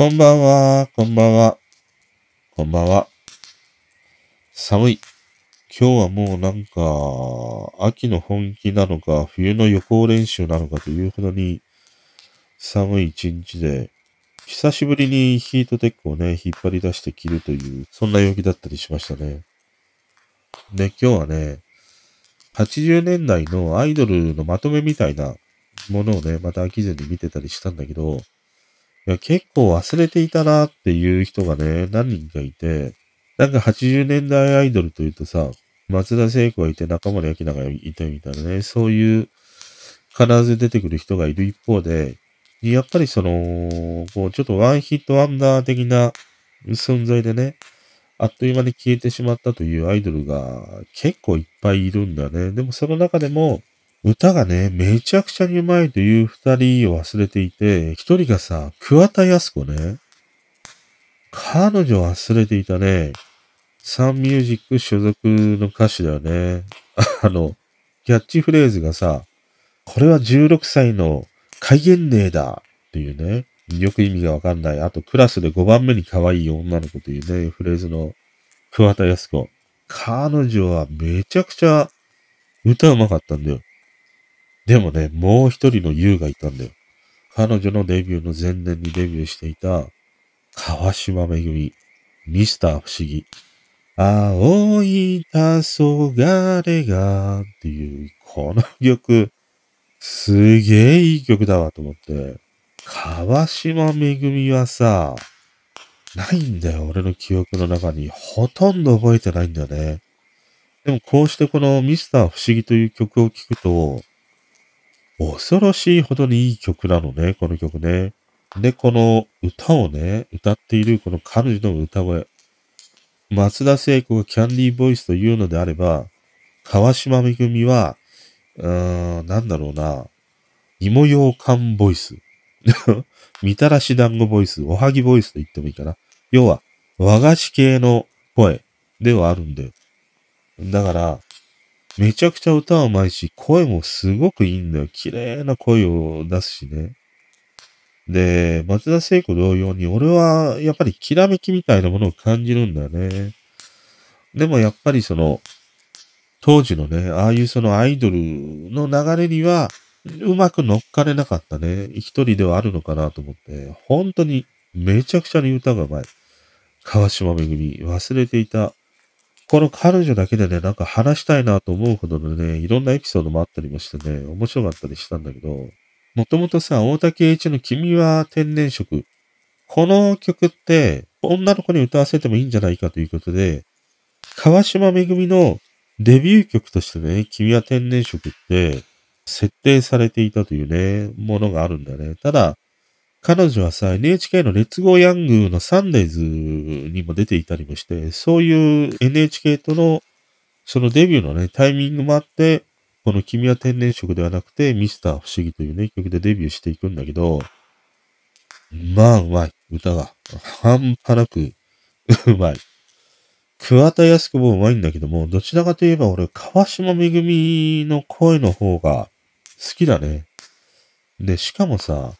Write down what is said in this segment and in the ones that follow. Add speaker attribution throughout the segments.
Speaker 1: こんばんは、こんばんは、こんばんは。寒い。今日はもうなんか、秋の本気なのか、冬の予行練習なのかというほどに寒い一日で、久しぶりにヒートテックをね、引っ張り出して着るという、そんな陽気だったりしましたね。で、今日はね、80年代のアイドルのまとめみたいなものをね、また飽きずに見てたりしたんだけど、いや、結構忘れていたなっていう人がね、何人かいて、なんか80年代アイドルというとさ、松田聖子がいて中森明菜がいてみたいなね、そういう必ず出てくる人がいる一方で、やっぱりその、こう、ちょっとワンヒットワンダー的な存在でね、あっという間に消えてしまったというアイドルが結構いっぱいいるんだね。でもその中でも、歌がね、めちゃくちゃに上手いという二人を忘れていて、一人がさ、桑田康子ね。彼女忘れていたね。サンミュージック所属の歌手だよね。あの、キャッチフレーズがさ、これは16歳の戒厳令だっていうね。よく意味がわかんない。あと、クラスで5番目に可愛い女の子というね、フレーズの桑田康子。彼女はめちゃくちゃ歌うまかったんだよ。でもね、もう一人の優がいたんだよ。彼女のデビューの前年にデビューしていた川島めぐみ、ミスター不思議。青い黄昏がっていう、この曲、すげえいい曲だわと思って。川島めぐみはさ、ないんだよ、俺の記憶の中に。ほとんど覚えてないんだよね。でもこうしてこのミスター不思議という曲を聴くと、恐ろしいほどにいい曲なのね、この曲ね。で、この歌をね、歌っているこの彼女の歌声。松田聖子がキャンディーボイスというのであれば、川島めぐみは、うーん、なんだろうな、芋ようかんボイス。みたらし団子ボイス、おはぎボイスと言ってもいいかな。要は、和菓子系の声ではあるんだよ。だから、めちゃくちゃ歌うまいし、声もすごくいいんだよ。綺麗な声を出すしね。で、松田聖子同様に、俺はやっぱりきらめきみたいなものを感じるんだよね。でもやっぱりその、当時のね、ああいうそのアイドルの流れには、うまく乗っかれなかったね。一人ではあるのかなと思って、本当にめちゃくちゃに歌がうまい。川島めぐみ、忘れていた。この彼女だけでね、なんか話したいなと思うほどのね、いろんなエピソードもあったりもしてね、面白かったりしたんだけど、もともとさ、大竹栄一の君は天然色。この曲って、女の子に歌わせてもいいんじゃないかということで、川島めぐみのデビュー曲としてね、君は天然色って、設定されていたというね、ものがあるんだよね。ただ、彼女はさ、NHK のレッツゴーヤングのサンデーズにも出ていたりもして、そういう NHK とのそのデビューのね、タイミングもあって、この君は天然色ではなくて、ミスター不思議というね、曲でデビューしていくんだけど、まあうまい、歌が。半端なく うまい。桑田康子もうまいんだけども、どちらかといえば俺、川島めぐみの声の方が好きだね。で、しかもさ、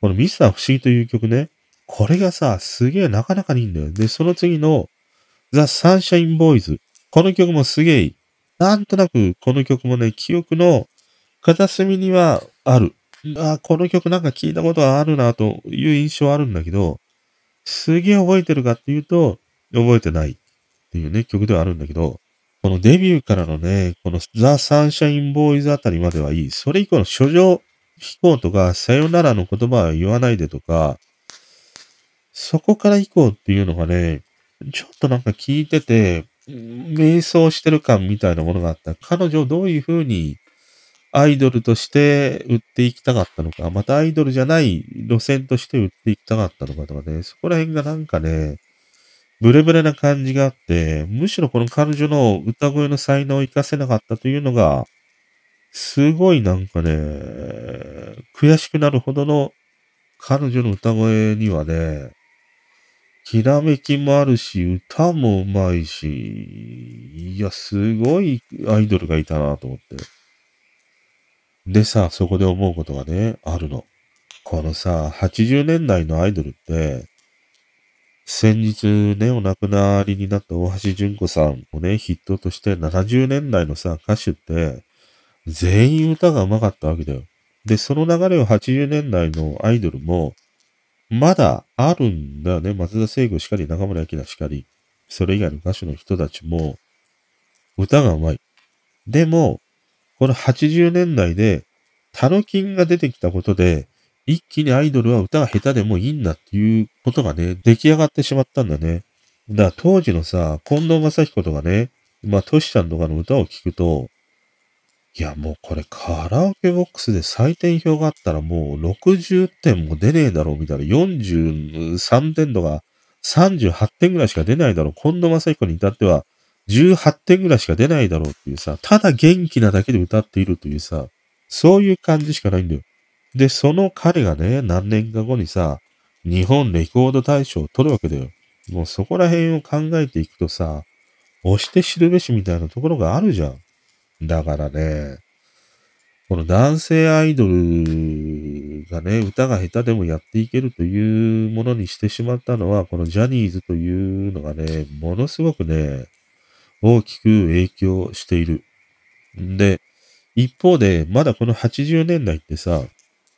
Speaker 1: このミスター不思議という曲ね、これがさ、すげえなかなかにいいんだよ。で、その次の、ザ・サンシャインボーイズ。この曲もすげえいい。なんとなく、この曲もね、記憶の片隅にはある。あこの曲なんか聞いたことはあるなという印象はあるんだけど、すげえ覚えてるかっていうと、覚えてないっていうね、曲ではあるんだけど、このデビューからのね、このザ・サンシャインボーイズあたりまではいい。それ以降の諸女飛行とか、さよならの言葉は言わないでとか、そこから以降っていうのがね、ちょっとなんか聞いてて、瞑想してる感みたいなものがあった。彼女をどういうふうにアイドルとして売っていきたかったのか、またアイドルじゃない路線として売っていきたかったのかとかね、そこら辺がなんかね、ブレブレな感じがあって、むしろこの彼女の歌声の才能を活かせなかったというのが、すごいなんかね、悔しくなるほどの彼女の歌声にはね、きらめきもあるし、歌もうまいし、いや、すごいアイドルがいたなと思って。でさ、そこで思うことがね、あるの。このさ、80年代のアイドルって、先日ね、お亡くなりになった大橋純子さんをね、筆頭として70年代のさ、歌手って、全員歌が上手かったわけだよ。で、その流れを80年代のアイドルも、まだあるんだよね。松田聖子しかり、中村明しかり。それ以外の歌手の人たちも、歌が上手い。でも、この80年代で、タノキンが出てきたことで、一気にアイドルは歌が下手でもいいんだっていうことがね、出来上がってしまったんだね。だから当時のさ、近藤正彦とかね、まあ、トシちゃんとかの歌を聴くと、いや、もうこれカラオケボックスで採点表があったらもう60点も出ねえだろうみたいな、43点とか38点ぐらいしか出ないだろう。近藤正彦に至っては18点ぐらいしか出ないだろうっていうさ、ただ元気なだけで歌っているというさ、そういう感じしかないんだよ。で、その彼がね、何年か後にさ、日本レコード大賞を取るわけだよ。もうそこら辺を考えていくとさ、押して知るべしみたいなところがあるじゃん。だからね、この男性アイドルがね、歌が下手でもやっていけるというものにしてしまったのは、このジャニーズというのがね、ものすごくね、大きく影響している。んで、一方で、まだこの80年代ってさ、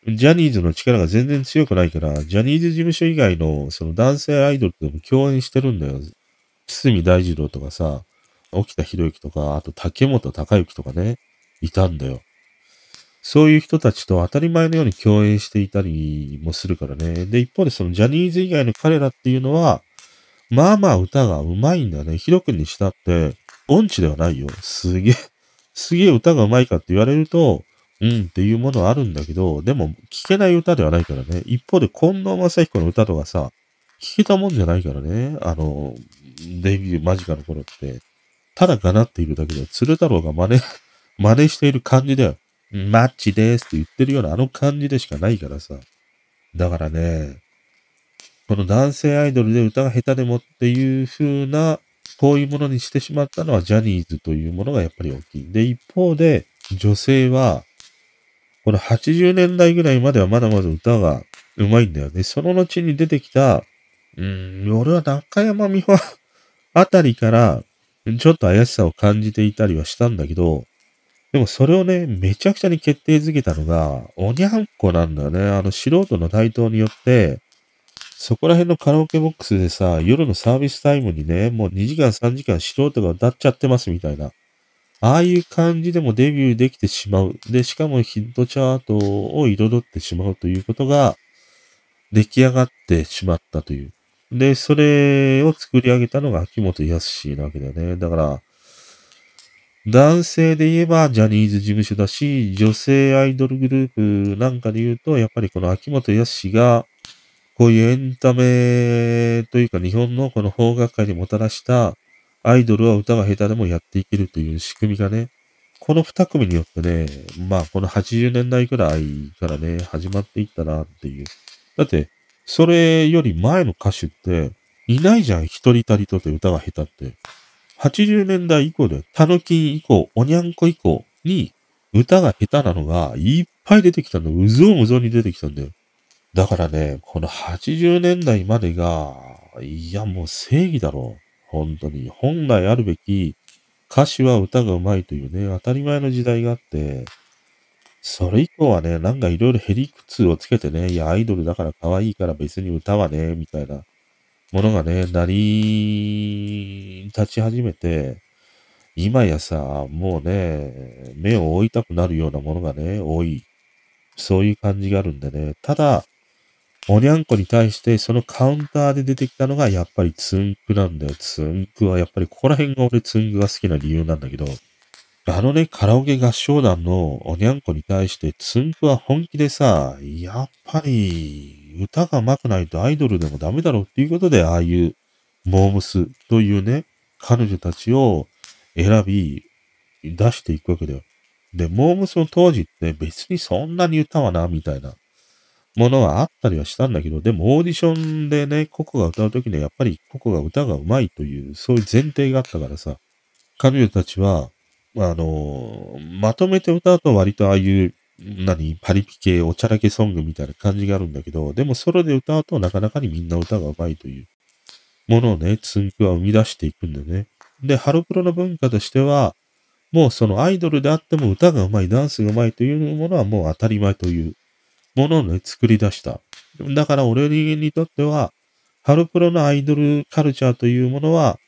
Speaker 1: ジャニーズの力が全然強くないから、ジャニーズ事務所以外のその男性アイドルとも共演してるんだよ。堤大二郎とかさ、沖田博之とか、あと竹本隆之とかね、いたんだよ。そういう人たちと当たり前のように共演していたりもするからね。で、一方でそのジャニーズ以外の彼らっていうのは、まあまあ歌が上手いんだよね。ヒロ君にしたって、音痴ではないよ。すげえ、すげえ歌が上手いかって言われると、うんっていうものはあるんだけど、でも聞けない歌ではないからね。一方で近藤正彦の歌とかさ、聞けたもんじゃないからね。あの、デビュー間近の頃って。ただがなっているだけで、鶴太郎が真似、真似している感じだよ。マッチですって言ってるようなあの感じでしかないからさ。だからね、この男性アイドルで歌が下手でもっていう風な、こういうものにしてしまったのはジャニーズというものがやっぱり大きい。で、一方で、女性は、この80年代ぐらいまではまだまだ歌が上手いんだよね。その後に出てきた、うん、俺は中山美穂あたりから、ちょっと怪しさを感じていたりはしたんだけど、でもそれをね、めちゃくちゃに決定づけたのが、おにゃんこなんだよね。あの素人の台頭によって、そこら辺のカラオケボックスでさ、夜のサービスタイムにね、もう2時間3時間素人が歌っちゃってますみたいな。ああいう感じでもデビューできてしまう。で、しかもヒットチャートを彩ってしまうということが出来上がってしまったという。で、それを作り上げたのが秋元康なわけだよね。だから、男性で言えばジャニーズ事務所だし、女性アイドルグループなんかで言うと、やっぱりこの秋元康が、こういうエンタメというか日本のこの邦楽界にもたらしたアイドルは歌が下手でもやっていけるという仕組みがね、この二組によってね、まあこの80年代くらいからね、始まっていったなっていう。だって、それより前の歌手って、いないじゃん、一人たりとて歌が下手って。80年代以降で、タヌキ以降、おにゃんこ以降に歌が下手なのがいっぱい出てきたんだよ。うぞうむぞに出てきたんだよ。だからね、この80年代までが、いやもう正義だろう。本当に。本来あるべき歌詞は歌が上手いというね、当たり前の時代があって、それ以降はね、なんかいろいろヘリクツをつけてね、いや、アイドルだから可愛いから別に歌はね、みたいなものがね、なり、立ち始めて、今やさ、もうね、目を追いたくなるようなものがね、多い。そういう感じがあるんでね。ただ、おにゃんこに対してそのカウンターで出てきたのがやっぱりツンクなんだよ。ツンクはやっぱりここら辺が俺ツンクが好きな理由なんだけど、あのね、カラオケ合唱団のおにゃんこに対してツンクは本気でさ、やっぱり歌が上手くないとアイドルでもダメだろうっていうことで、ああいうモームスというね、彼女たちを選び出していくわけだよ。で、モームスの当時って別にそんなに歌はな、みたいな。ものはあったりはしたんだけど、でもオーディションでね、ココが歌うときにはやっぱりココが歌が上手いという、そういう前提があったからさ、彼女たちは、あのまとめて歌うと割とああいう何パリピ系、おちゃらけソングみたいな感じがあるんだけど、でもソロで歌うとなかなかにみんな歌が上手いというものをね、つんくは生み出していくんだよね。で、ハロプロの文化としては、もうそのアイドルであっても歌が上手い、ダンスが上手いというものはもう当たり前というものをね、作り出した。だから俺にとっては、ハロプロのアイドルカルチャーというものは、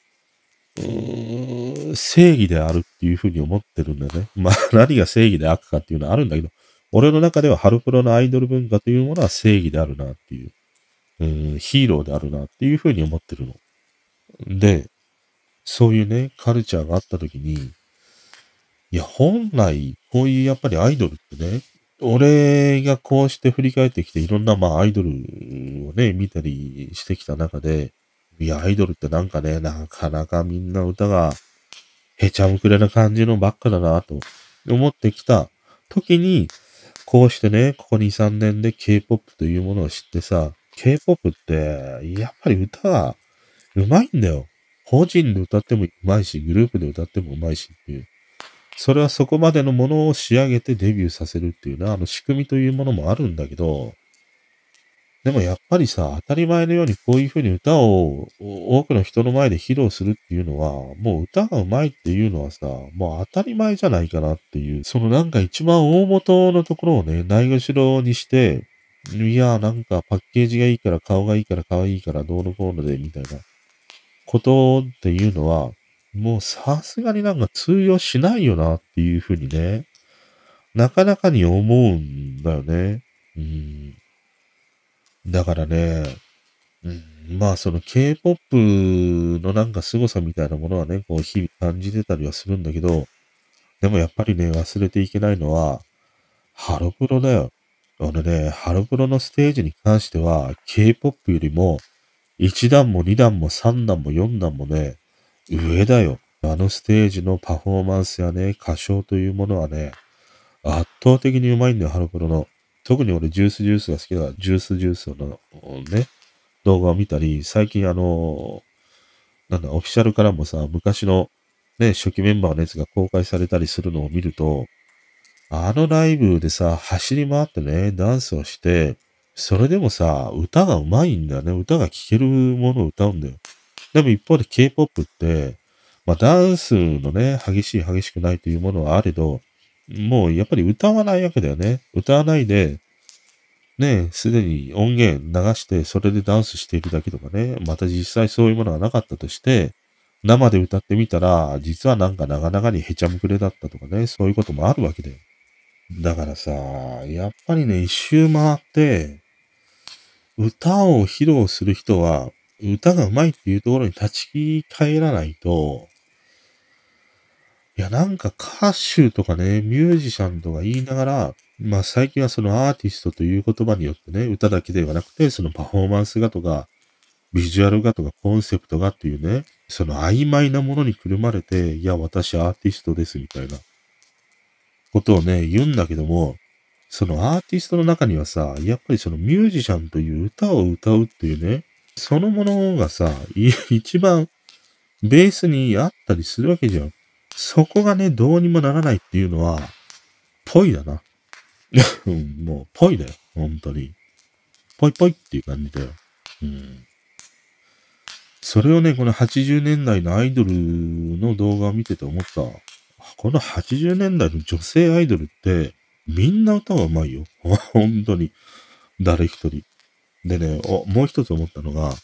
Speaker 1: 正義であるっていうふうに思ってるんだね。まあ何が正義で悪かっていうのはあるんだけど、俺の中ではハロプロのアイドル文化というものは正義であるなっていう、うんヒーローであるなっていうふうに思ってるの。で、そういうね、カルチャーがあった時に、いや、本来、こういうやっぱりアイドルってね、俺がこうして振り返ってきていろんなまあアイドルをね、見たりしてきた中で、いや、アイドルってなんかね、なかなかみんな歌がへちゃむくれな感じのばっかだなと思ってきた時に、こうしてね、ここ2、3年で K-POP というものを知ってさ、K-POP って、やっぱり歌が上手いんだよ。個人で歌っても上手いし、グループで歌っても上手いしっていう。それはそこまでのものを仕上げてデビューさせるっていうな、あの仕組みというものもあるんだけど、でもやっぱりさ、当たり前のようにこういうふうに歌を多くの人の前で披露するっていうのは、もう歌が上手いっていうのはさ、もう当たり前じゃないかなっていう、そのなんか一番大元のところをね、ないがしろにして、いや、なんかパッケージがいいから顔がいいから可愛いからどうのこうのでみたいなことっていうのは、もうさすがになんか通用しないよなっていうふうにね、なかなかに思うんだよね。うん。だからね、うん、まあその K-POP のなんか凄さみたいなものはね、こう日々感じてたりはするんだけど、でもやっぱりね、忘れていけないのは、ハロプロだよ。あのね、ハロプロのステージに関しては、K-POP よりも、1段も2段も3段も4段もね、上だよ。あのステージのパフォーマンスやね、歌唱というものはね、圧倒的にうまいんだよ、ハロプロの。特に俺、ジュースジュースが好きだ。ジュースジュースのね、動画を見たり、最近あの、なんだ、オフィシャルからもさ、昔のね、初期メンバーのやつが公開されたりするのを見ると、あのライブでさ、走り回ってね、ダンスをして、それでもさ、歌が上手いんだよね。歌が聴けるものを歌うんだよ。でも一方で K-POP って、まあダンスのね、激しい激しくないというものはあれど、もうやっぱり歌わないわけだよね。歌わないで、ね、すでに音源流してそれでダンスしているだけとかね、また実際そういうものがなかったとして、生で歌ってみたら、実はなんかなかなかにへちゃむくれだったとかね、そういうこともあるわけだよ。だからさ、やっぱりね、一周回って、歌を披露する人は、歌が上手いっていうところに立ち返らないと、いや、なんか歌手とかね、ミュージシャンとか言いながら、まあ最近はそのアーティストという言葉によってね、歌だけではなくて、そのパフォーマンスがとか、ビジュアルがとかコンセプトがっていうね、その曖昧なものにくるまれて、いや、私アーティストですみたいなことをね、言うんだけども、そのアーティストの中にはさ、やっぱりそのミュージシャンという歌を歌うっていうね、そのものがさ、一番ベースにあったりするわけじゃん。そこがね、どうにもならないっていうのは、ぽいだな。もう、ぽいだよ。本当に。ぽいぽいっていう感じだよ。うん。それをね、この80年代のアイドルの動画を見てて思った。この80年代の女性アイドルって、みんな歌がうまいよ。本当に。誰一人。でね、お、もう一つ思ったのが、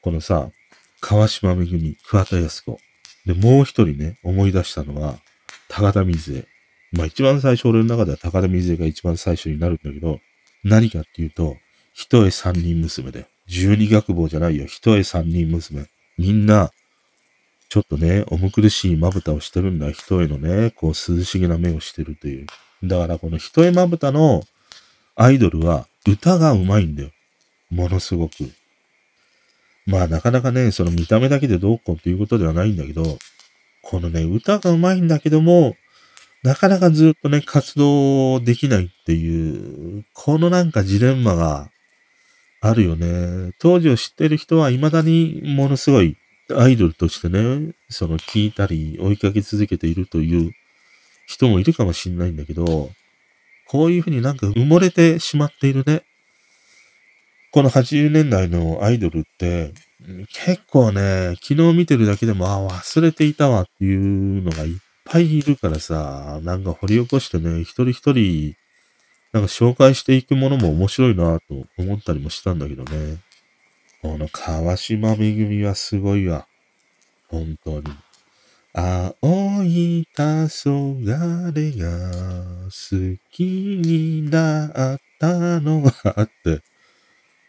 Speaker 1: このさ、川島めぐみ、桑田康子。で、もう一人ね、思い出したのは、高田水江。まあ一番最初俺の中では高田水江が一番最初になるんだけど、何かっていうと、一重三人娘で。十二学坊じゃないよ。一重三人娘。みんな、ちょっとね、重苦しいまぶたをしてるんだ。一重のね、こう涼しげな目をしてるという。だからこの一重まぶたのアイドルは歌が上手いんだよ。ものすごく。まあなかなかね、その見た目だけでどうこうっていうことではないんだけど、このね、歌が上手いんだけども、なかなかずっとね、活動できないっていう、このなんかジレンマがあるよね。当時を知ってる人は未だにものすごいアイドルとしてね、その聞いたり追いかけ続けているという人もいるかもしんないんだけど、こういうふうになんか埋もれてしまっているね。この80年代のアイドルって、結構ね、昨日見てるだけでも、あ、忘れていたわっていうのがいっぱいいるからさ、なんか掘り起こしてね、一人一人、なんか紹介していくものも面白いなと思ったりもしたんだけどね。この川島めぐみはすごいわ。本当に。青い黄昏が好きになったのがあって、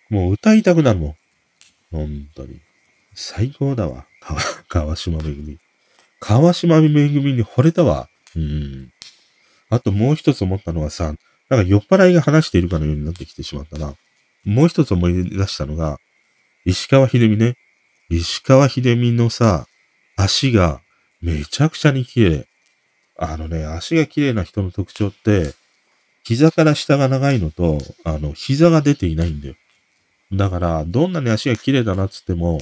Speaker 1: もう歌いたくなるもん。本当に。最高だわ。川島めぐみ。川島めぐみに惚れたわ。うん。あともう一つ思ったのはさ、なんか酔っ払いが話しているかのようになってきてしまったな。もう一つ思い出したのが、石川秀美ね。石川秀美のさ、足がめちゃくちゃに綺麗。あのね、足が綺麗な人の特徴って、膝から下が長いのと、あの、膝が出ていないんだよ。だから、どんなに足が綺麗だなっつっても、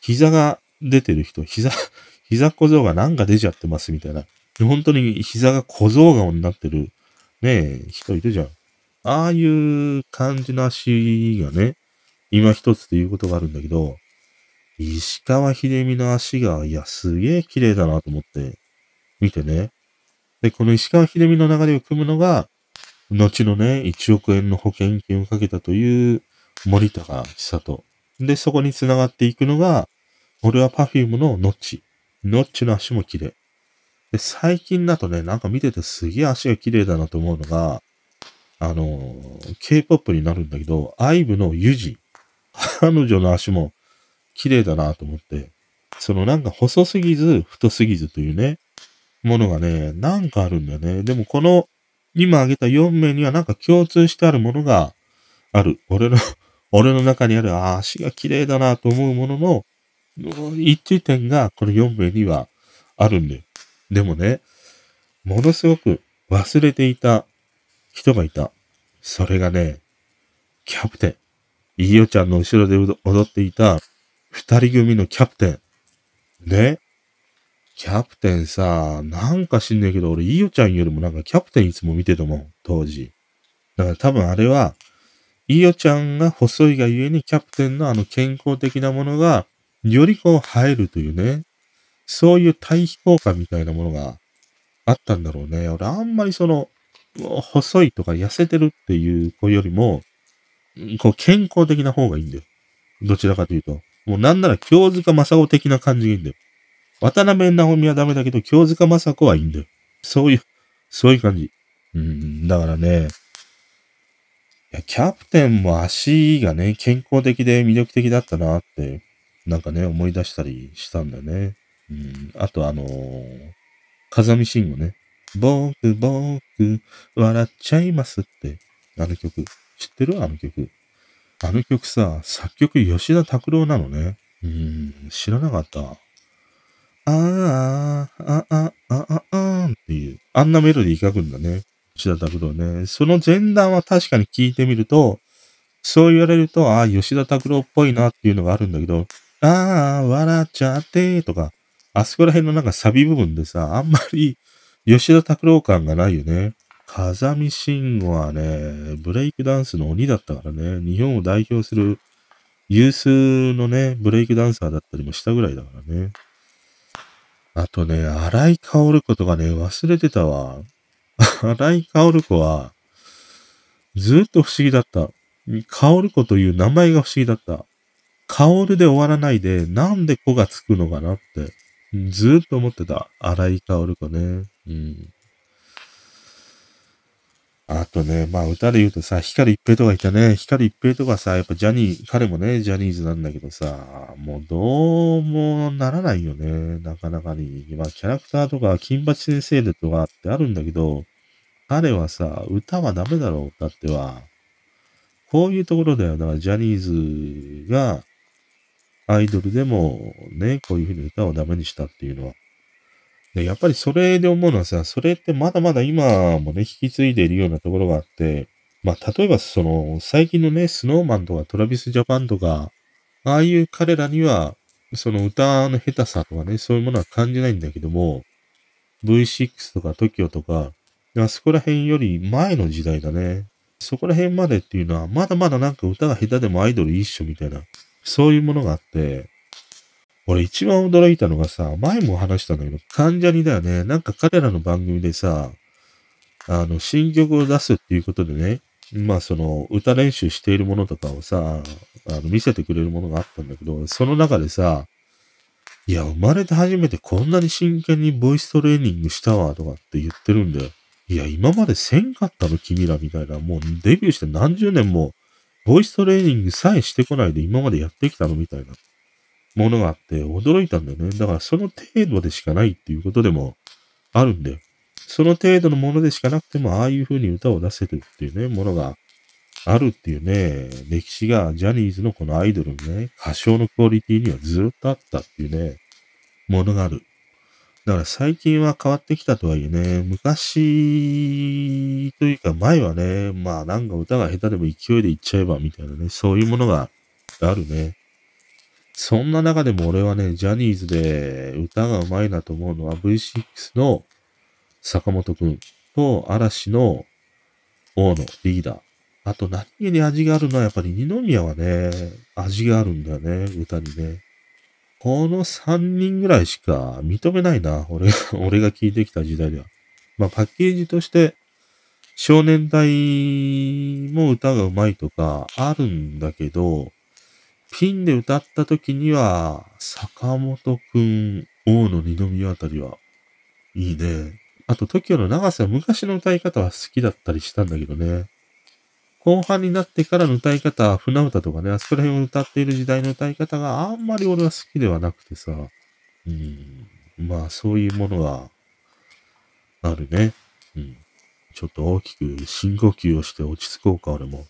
Speaker 1: 膝が出てる人、膝、膝小僧がなんか出ちゃってますみたいな。本当に膝が小僧顔になってる、ねえ、人いるじゃん。ああいう感じの足がね、今一つということがあるんだけど、石川秀美の足が、いや、すげえ綺麗だなと思って、見てね。で、この石川秀美の流れを組むのが、後のね、1億円の保険金をかけたという森高久人。で、そこに繋がっていくのが、俺は Perfume のノッチ。ノッチの足も綺麗。で、最近だとね、なんか見ててすげえ足が綺麗だなと思うのが、あの、K-POP になるんだけど、IVE のユジ。彼女の足も綺麗だなと思って、そのなんか細すぎず太すぎずというね、ものがね、なんかあるんだよね。でもこの今挙げた4名にはなんか共通してあるものがある。俺の俺の中にある、足が綺麗だなと思うものの一致点がこの4名にはあるんだよ。でもね、ものすごく忘れていた人がいた。それがね、キャプテン。いよちゃんの後ろで踊っていた二人組のキャプテン。ねキャプテンさ、なんか知んねえけど、俺、いよちゃんよりもなんかキャプテンいつも見てたもん、当時。だから多分あれは、いよちゃんが細いがゆえにキャプテンのあの健康的なものが、よりこう映えるというね、そういう対比効果みたいなものがあったんだろうね。俺あんまりその、細いとか痩せてるっていう子よりも、こう健康的な方がいいんだよ。どちらかというと。もうなんなら京塚正子的な感じがいいんだよ。渡辺直美はダメだけど、京塚正子はいいんだよ。そういう、そういう感じ。うん、だからね、キャプテンも足がね、健康的で魅力的だったなって、なんかね、思い出したりしたんだよね。うん、あとあのー、風見慎吾ね。僕、僕、笑っちゃいますって、あの曲。知ってる？あの曲。あの曲さ、作曲吉田拓郎なのね。うん、知らなかった。あーあ、ああ、ああ、あっていう、あんなメロディー書くんだね。吉田拓郎ね。その前段は確かに聞いてみると、そう言われると、ああ、吉田拓郎っぽいなっていうのがあるんだけど、ああ、笑っちゃってとか、あそこら辺のなんかサビ部分でさ、あんまり吉田拓郎感がないよね。風見慎吾はね、ブレイクダンスの鬼だったからね、日本を代表する有数のね、ブレイクダンサーだったりもしたぐらいだからね。あとね、荒井薫子とかね、忘れてたわ。荒井薫子は、ずっと不思議だった。薫子という名前が不思議だった。薫で終わらないで、なんで子がつくのかなって、ずっと思ってた。荒井薫子ね。うん。あとね、まあ歌で言うとさ、光一平とかいたね。光一平とかさ、やっぱジャニー、彼もね、ジャニーズなんだけどさ、もうどうもならないよね。なかなかに。まあキャラクターとか、金八先生でとかってあるんだけど、彼はさ、歌はダメだろう、歌っては。こういうところだよ。だからジャニーズが、アイドルでもね、こういうふうに歌をダメにしたっていうのは。で、やっぱりそれで思うのはさ、それってまだまだ今もね、引き継いでいるようなところがあって、まあ、例えばその、最近のね、スノーマンとかトラビスジャパンとか、ああいう彼らには、その歌の下手さとかね、そういうものは感じないんだけども、V6 とか TOKIO とか、あそこら辺より前の時代だね。そこら辺までっていうのは、まだまだなんか歌が下手でもアイドル一緒みたいな、そういうものがあって、俺一番驚いたのがさ、前も話したんだけど、関ジャニだよね。なんか彼らの番組でさ、あの、新曲を出すっていうことでね、まあその、歌練習しているものとかをさ、あの、見せてくれるものがあったんだけど、その中でさ、いや、生まれて初めてこんなに真剣にボイストレーニングしたわ、とかって言ってるんだよ。いや、今までせんかったの君らみたいな、もうデビューして何十年も、ボイストレーニングさえしてこないで今までやってきたのみたいなものがあって驚いたんだよね。だからその程度でしかないっていうことでもあるんだよ。その程度のものでしかなくても、ああいう風に歌を出せるっていうね、ものがあるっていうね、歴史がジャニーズのこのアイドルのね、歌唱のクオリティにはずっとあったっていうね、ものがある。だから最近は変わってきたとはいえね、昔というか前はね、まあなんか歌が下手でも勢いでいっちゃえばみたいなね、そういうものがあるね。そんな中でも俺はね、ジャニーズで歌が上手いなと思うのは V6 の坂本くんと嵐の王のリーダー。あと何気に味があるのはやっぱり二宮はね、味があるんだよね、歌にね。この3人ぐらいしか認めないな。俺が、俺が聞いてきた時代では。まあ、パッケージとして、少年隊も歌が上手いとかあるんだけど、ピンで歌った時には、坂本くん、大野二宮あたりは、いいね。あと、TOKIO の長瀬は昔の歌い方は好きだったりしたんだけどね。後半になってからの歌い方、船歌とかね、あそこら辺を歌っている時代の歌い方があんまり俺は好きではなくてさ、うん、まあそういうものがあるね。うん。ちょっと大きく深呼吸をして落ち着こうか、俺も。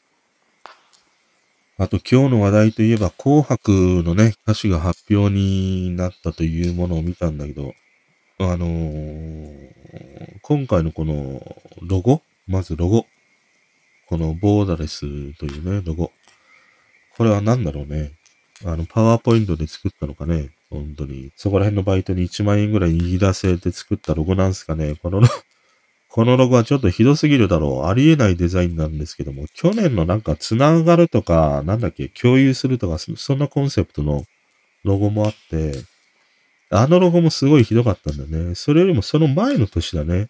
Speaker 1: あと今日の話題といえば、紅白のね、歌詞が発表になったというものを見たんだけど、あのー、今回のこのロゴ？まずロゴ。このボーダレスというね、ロゴ。これは何だろうね。あの、パワーポイントで作ったのかね。本当に。そこら辺のバイトに1万円ぐらい握らせて作ったロゴなんすかね。この、このロゴはちょっとひどすぎるだろう。ありえないデザインなんですけども、去年のなんかつながるとか、なんだっけ、共有するとか、そんなコンセプトのロゴもあって、あのロゴもすごいひどかったんだね。それよりもその前の年だね。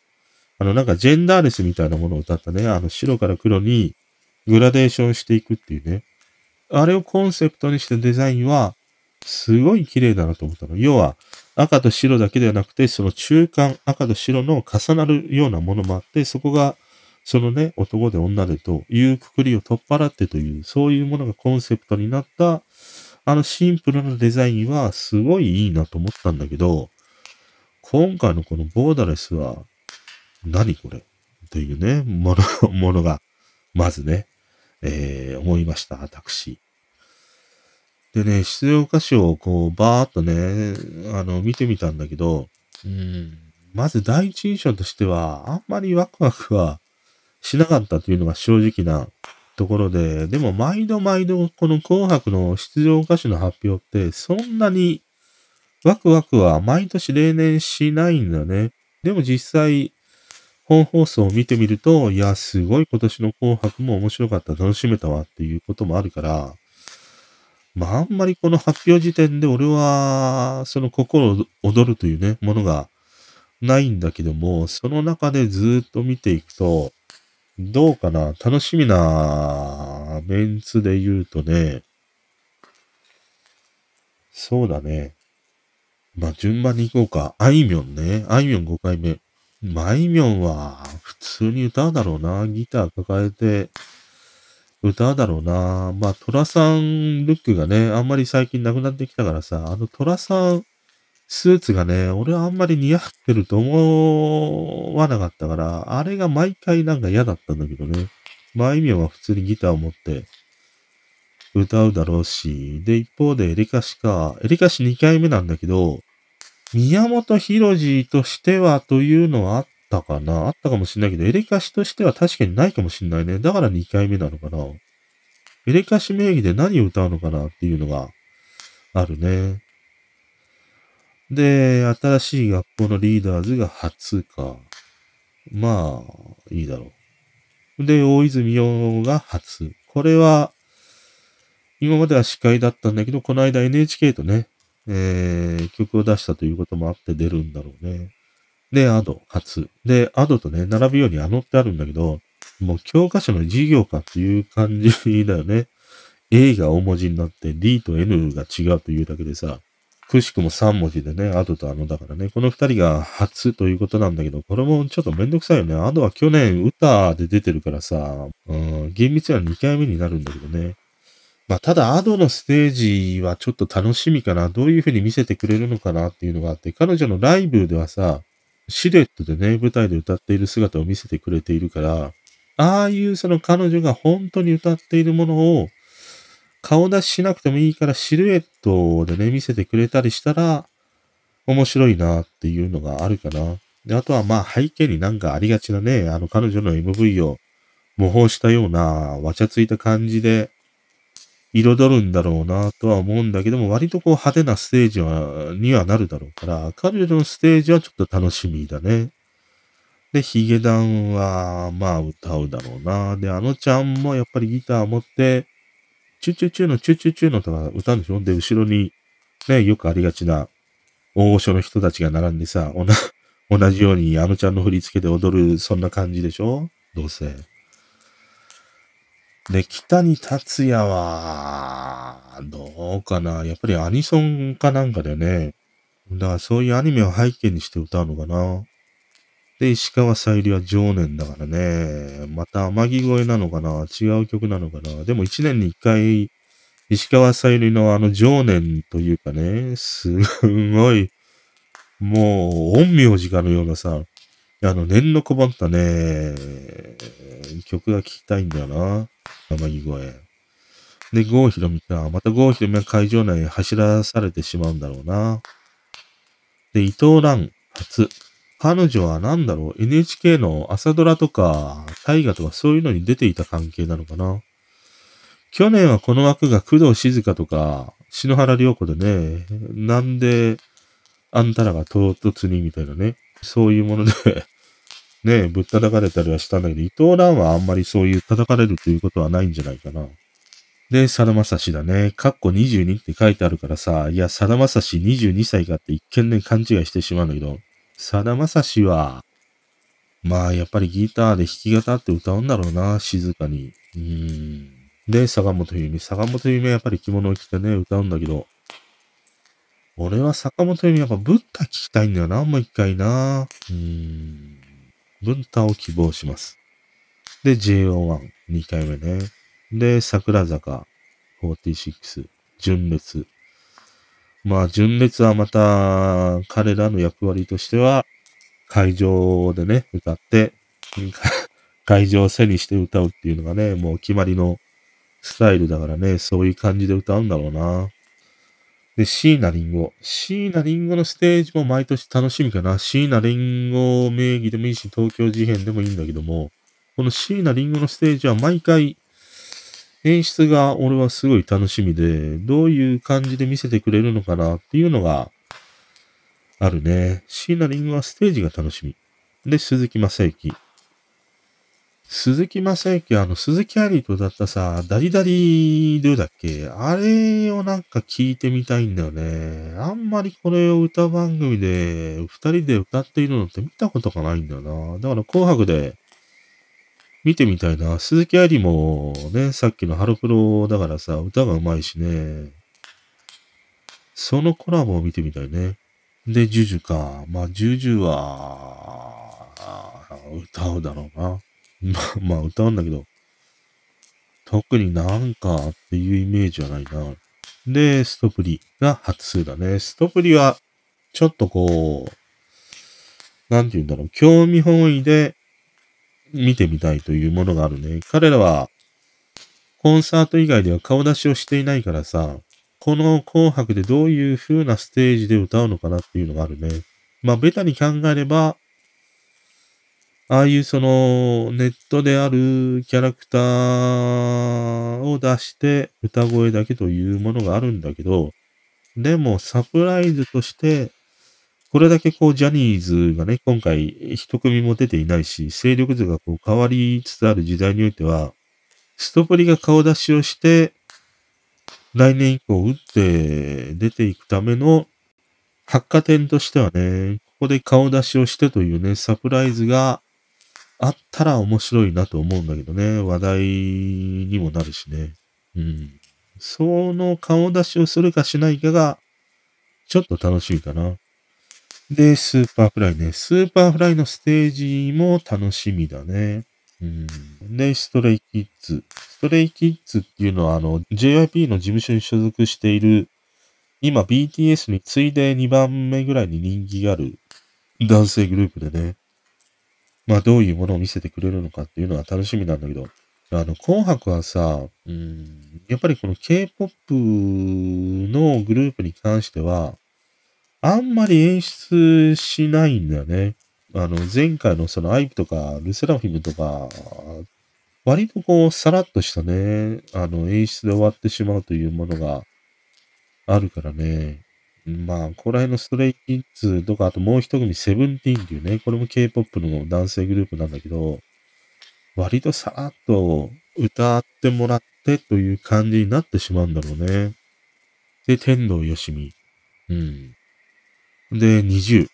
Speaker 1: あの、なんかジェンダーレスみたいなものを歌ったね。あの、白から黒にグラデーションしていくっていうね。あれをコンセプトにしたデザインは、すごい綺麗だなと思ったの。要は、赤と白だけではなくて、その中間、赤と白の重なるようなものもあって、そこが、そのね、男で女でというくくりを取っ払ってという、そういうものがコンセプトになった、あのシンプルなデザインはすごいいいなと思ったんだけど、今回のこのボーダレスは、何これ？というね、もの、ものが、まずね、えー、思いました、私。でね、出場歌詞をこう、バーっとね、あの、見てみたんだけど、うん、まず第一印象としては、あんまりワクワクはしなかったというのが正直なところで、でも毎度毎度この紅白の出場歌手の発表ってそんなにワクワクは毎年例年しないんだね。でも実際本放送を見てみると、いや、すごい今年の紅白も面白かった、楽しめたわっていうこともあるから、まああんまりこの発表時点で俺は、その心躍るというね、ものがないんだけども、その中でずっと見ていくと、どうかな楽しみなメンツで言うとね、そうだね。まあ、順番に行こうか。あいみょんね。あいみょん5回目。まあいみょんは普通に歌うだろうな。ギター抱えて歌うだろうな。まあ、トラさんルックがね、あんまり最近なくなってきたからさ、あのトラさんスーツがね、俺はあんまり似合ってると思わなかったから、あれが毎回なんか嫌だったんだけどね。まあ、意味は普通にギターを持って歌うだろうし、で、一方でエリカシか、エリカシ2回目なんだけど、宮本浩次としてはというのはあったかな？あったかもしんないけど、エレカシとしては確かにないかもしんないね。だから2回目なのかな？エレカシ名義で何を歌うのかなっていうのがあるね。で、新しい学校のリーダーズが初か。まあ、いいだろう。で、大泉洋が初。これは、今までは司会だったんだけど、この間 NHK とね、えー、曲を出したということもあって出るんだろうね。で、アド、初。で、アドとね、並ぶようにあのってあるんだけど、もう教科書の授業かっていう感じだよね。A が大文字になって D と N が違うというだけでさ、くしくも3文字でね、アドとあのだからね、この2人が初ということなんだけど、これもちょっとめんどくさいよね。アドは去年歌で出てるからさ、うん、厳密には2回目になるんだけどね。まあ、ただ、アドのステージはちょっと楽しみかな。どういう風に見せてくれるのかなっていうのがあって、彼女のライブではさ、シルエットでね、舞台で歌っている姿を見せてくれているから、ああいうその彼女が本当に歌っているものを顔出ししなくてもいいからシルエットでね、見せてくれたりしたら面白いなっていうのがあるかな。で、あとはまあ背景になんかありがちなね、あの彼女の MV を模倣したようなわちゃついた感じで彩るんだろうなとは思うんだけども、割とこう派手なステージは、にはなるだろうから、彼女のステージはちょっと楽しみだね。で、ヒゲダンは、まあ歌うだろうな。で、あのちゃんもやっぱりギター持って、チュチュチュのチュチュチュのとか歌うんでしょ？で、後ろに、ね、よくありがちな大御所の人たちが並んでさ、同じようにあのちゃんの振り付けで踊る、そんな感じでしょ？どうせ。で、北に達也は、どうかな。やっぱりアニソンかなんかだよね。だからそういうアニメを背景にして歌うのかな。で、石川さゆりは常年だからね。また天城越えなのかな違う曲なのかなでも一年に一回、石川さゆりのあの常年というかね、すごい、もう、陰陽師かのようなさ、あの、念のこぼったね、曲が聴きたいんだよな。天城越え。で、郷ひろみか。また郷ひろみは会場内に走らされてしまうんだろうな。で、伊藤蘭、初。彼女は何だろう ?NHK の朝ドラとか、大河とかそういうのに出ていた関係なのかな去年はこの枠が工藤静香とか、篠原涼子でね、なんで、あんたらが唐突にみたいなね、そういうものでね、ぶったたかれたりはしたんだけど、伊藤蘭はあんまりそういう叩かれるということはないんじゃないかな。で、さだまさしだね。カッコ22って書いてあるからさ、いや、さだまさし22歳かって一見ね、勘違いしてしまうんだけど、さだまさしは、まあ、やっぱりギターで弾き語って歌うんだろうな、静かに。うん。で、坂本冬美。坂本冬美はやっぱり着物を着てね、歌うんだけど、俺は坂本冬美やっぱブッダ聞きたいんだよな、もう一回な。うーん。文太を希望します。で、JO1、2回目ね。で、桜坂46、純烈。まあ、純烈はまた、彼らの役割としては、会場でね、歌って、会場を背にして歌うっていうのがね、もう決まりのスタイルだからね、そういう感じで歌うんだろうな。で、椎名林檎。椎名林檎のステージも毎年楽しみかな。椎名林檎名義でもいいし、東京事変でもいいんだけども、この椎名林檎のステージは毎回、演出が俺はすごい楽しみで、どういう感じで見せてくれるのかなっていうのがあるね。椎名林檎はステージが楽しみ。で、鈴木正幸。鈴木正幸、あの、鈴木アリーと歌ったさ、ダリダリドゥだっけ？あれをなんか聞いてみたいんだよね。あんまりこれを歌番組で、二人で歌っているのって見たことがないんだよな。だから紅白で見てみたいな。鈴木アリもね、さっきのハロプロだからさ、歌が上手いしね。そのコラボを見てみたいね。で、ジュジュか。まあ、ジュジュは、歌うだろうな。まあ、まあ歌うんだけど、特になんかっていうイメージはないな。で、ストプリが初数だね。ストプリは、ちょっとこう、なんて言うんだろう、興味本位で見てみたいというものがあるね。彼らは、コンサート以外では顔出しをしていないからさ、この紅白でどういう風なステージで歌うのかなっていうのがあるね。まあ、ベタに考えれば、ああいうそのネットであるキャラクターを出して歌声だけというものがあるんだけど、でもサプライズとしてこれだけこう、ジャニーズがね、今回一組も出ていないし、勢力図がこう変わりつつある時代においては、ストプリが顔出しをして、来年以降打って出ていくための発火点としてはね、ここで顔出しをしてというね、サプライズがあったら面白いなと思うんだけどね、話題にもなるしね。うん。その顔出しをするかしないかが、ちょっと楽しみかな。で、 Superfly ね。 Superfly のステージも楽しみだね。うん。で、 Stray Kids。Stray Kids っていうのは、あの、JYP の事務所に所属している、今 BTS に次いで2番目ぐらいに人気がある男性グループでね。まあ、どういうものを見せてくれるのかっていうのは楽しみなんだけど、あの、紅白はさ、うん、やっぱりこの K-POP のグループに関しては、あんまり演出しないんだよね。あの、前回のそのアイプとか、ルセラフィムとか、割とこう、さらっとしたね、あの、演出で終わってしまうというものがあるからね。まあ、ここら辺のストレイキッズとか、あともう一組セブンティーンっていうね、これも K-POP の男性グループなんだけど、割とさらっと歌ってもらってという感じになってしまうんだろうね。で、天童よしみ。うん。で、20。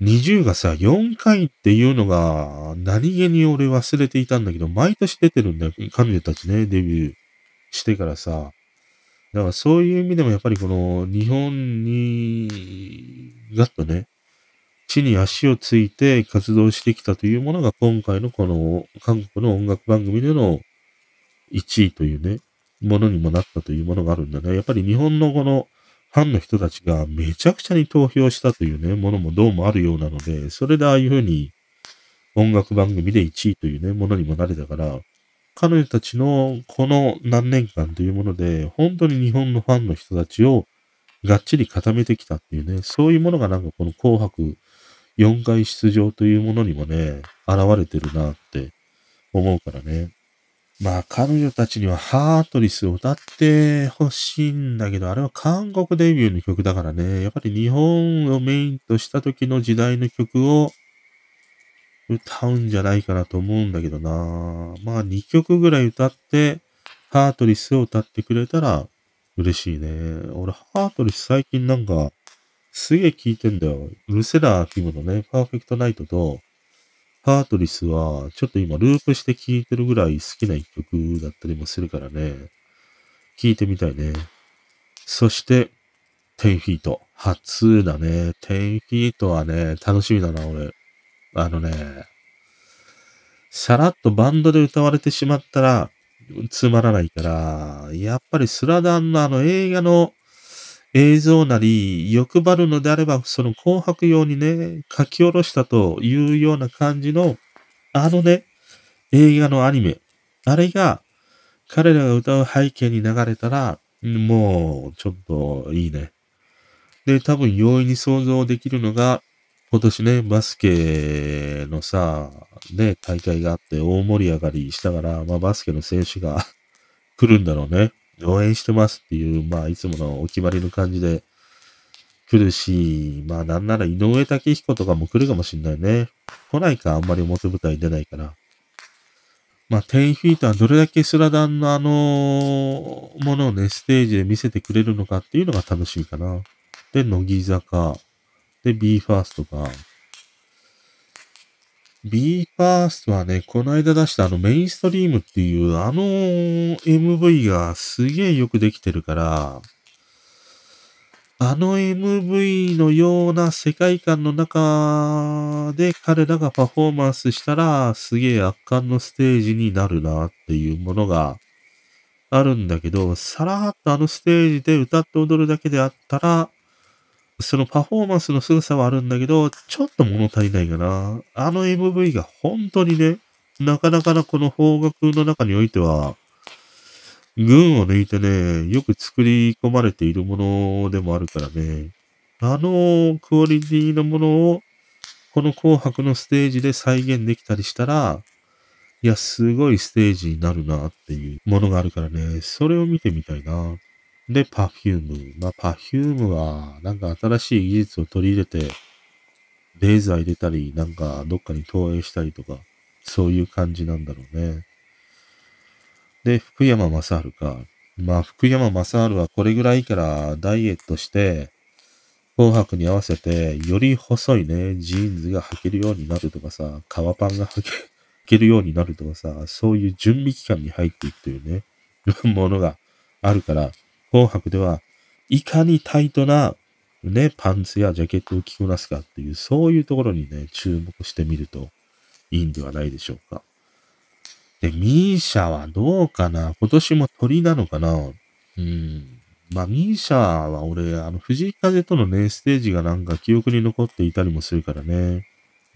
Speaker 1: 20がさ、4回っていうのが、何気に俺忘れていたんだけど、毎年出てるんだよ。彼女たちね、デビューしてからさ。だからそういう意味でもやっぱりこの日本に、ガッとね、地に足をついて活動してきたというものが今回のこの韓国の音楽番組での1位というね、ものにもなったというものがあるんだね。やっぱり日本のこのファンの人たちがめちゃくちゃに投票したというね、ものもどうもあるようなので、それでああいうふうに音楽番組で1位というね、ものにもなれたから、彼女たちのこの何年間というもので、本当に日本のファンの人たちをがっちり固めてきたっていうね、そういうものがなんかこの紅白4回出場というものにもね、現れてるなって思うからね。まあ、彼女たちにはハートリスを歌ってほしいんだけど、あれは韓国デビューの曲だからね、やっぱり日本をメインとした時の時代の曲を歌うんじゃないかなと思うんだけどな。まあ、2曲ぐらい歌って、ハートリスを歌ってくれたら嬉しいね。俺、ハートリス最近なんか、すげえ聴いてんだよ。ルセラー・フィムのね、パーフェクトナイトと、ハートリスは、ちょっと今ループして聴いてるぐらい好きな一曲だったりもするからね。聴いてみたいね。そして、10フィート。初だね。10フィートはね、楽しみだな、俺。あのね、さらっとバンドで歌われてしまったら、つまらないから、やっぱりスラダンのあの映画の映像なり、欲張るのであれば、その紅白用にね、書き下ろしたというような感じの、あのね、映画のアニメ。あれが、彼らが歌う背景に流れたら、もう、ちょっといいね。で、多分容易に想像できるのが、今年ね、バスケのさ、ね、大会があって大盛り上がりしたから、まあバスケの選手が 来るんだろうね。応援してますっていう、まあ、いつものお決まりの感じで来るし、まあ、なんなら井上武彦とかも来るかもしんないね。来ないか、あんまり表舞台出ないから。まあ、10フィートはどれだけスラダンのあのものをね、ステージで見せてくれるのかっていうのが楽しみかな。で、乃木坂。で、b ファーストか。b ファーストはね、この間出したあのメインストリームっていうあの MV がすげえよくできてるから、あの MV のような世界観の中で彼らがパフォーマンスしたらすげえ圧巻のステージになるなっていうものがあるんだけど、さらっとあのステージで歌って踊るだけであったら、そのパフォーマンスの凄さはあるんだけど、ちょっと物足りないかな。あの MV が本当にね、なかなかなこの方角の中においては、群を抜いてね、よく作り込まれているものでもあるからね、あのクオリティのものを、この紅白のステージで再現できたりしたら、いや、すごいステージになるなっていうものがあるからね、それを見てみたいな。で、パフューム。まあ、パフュームは、なんか新しい技術を取り入れて、レーザー入れたり、なんかどっかに投影したりとか、そういう感じなんだろうね。で、福山雅治か。まあ、福山雅治はこれぐらいからダイエットして、紅白に合わせて、より細いね、ジーンズが履けるようになるとかさ、革パンが履けるようになるとかさ、そういう準備期間に入っていくというね、ものがあるから、紅白では、いかにタイトな、ね、パンツやジャケットを着こなすかっていう、そういうところにね、注目してみるといいんではないでしょうか。で、ミーシャはどうかな？今年も鳥なのかな？うん。まあ、ミーシャは俺、あの、藤井風とのね、ステージがなんか記憶に残っていたりもするからね。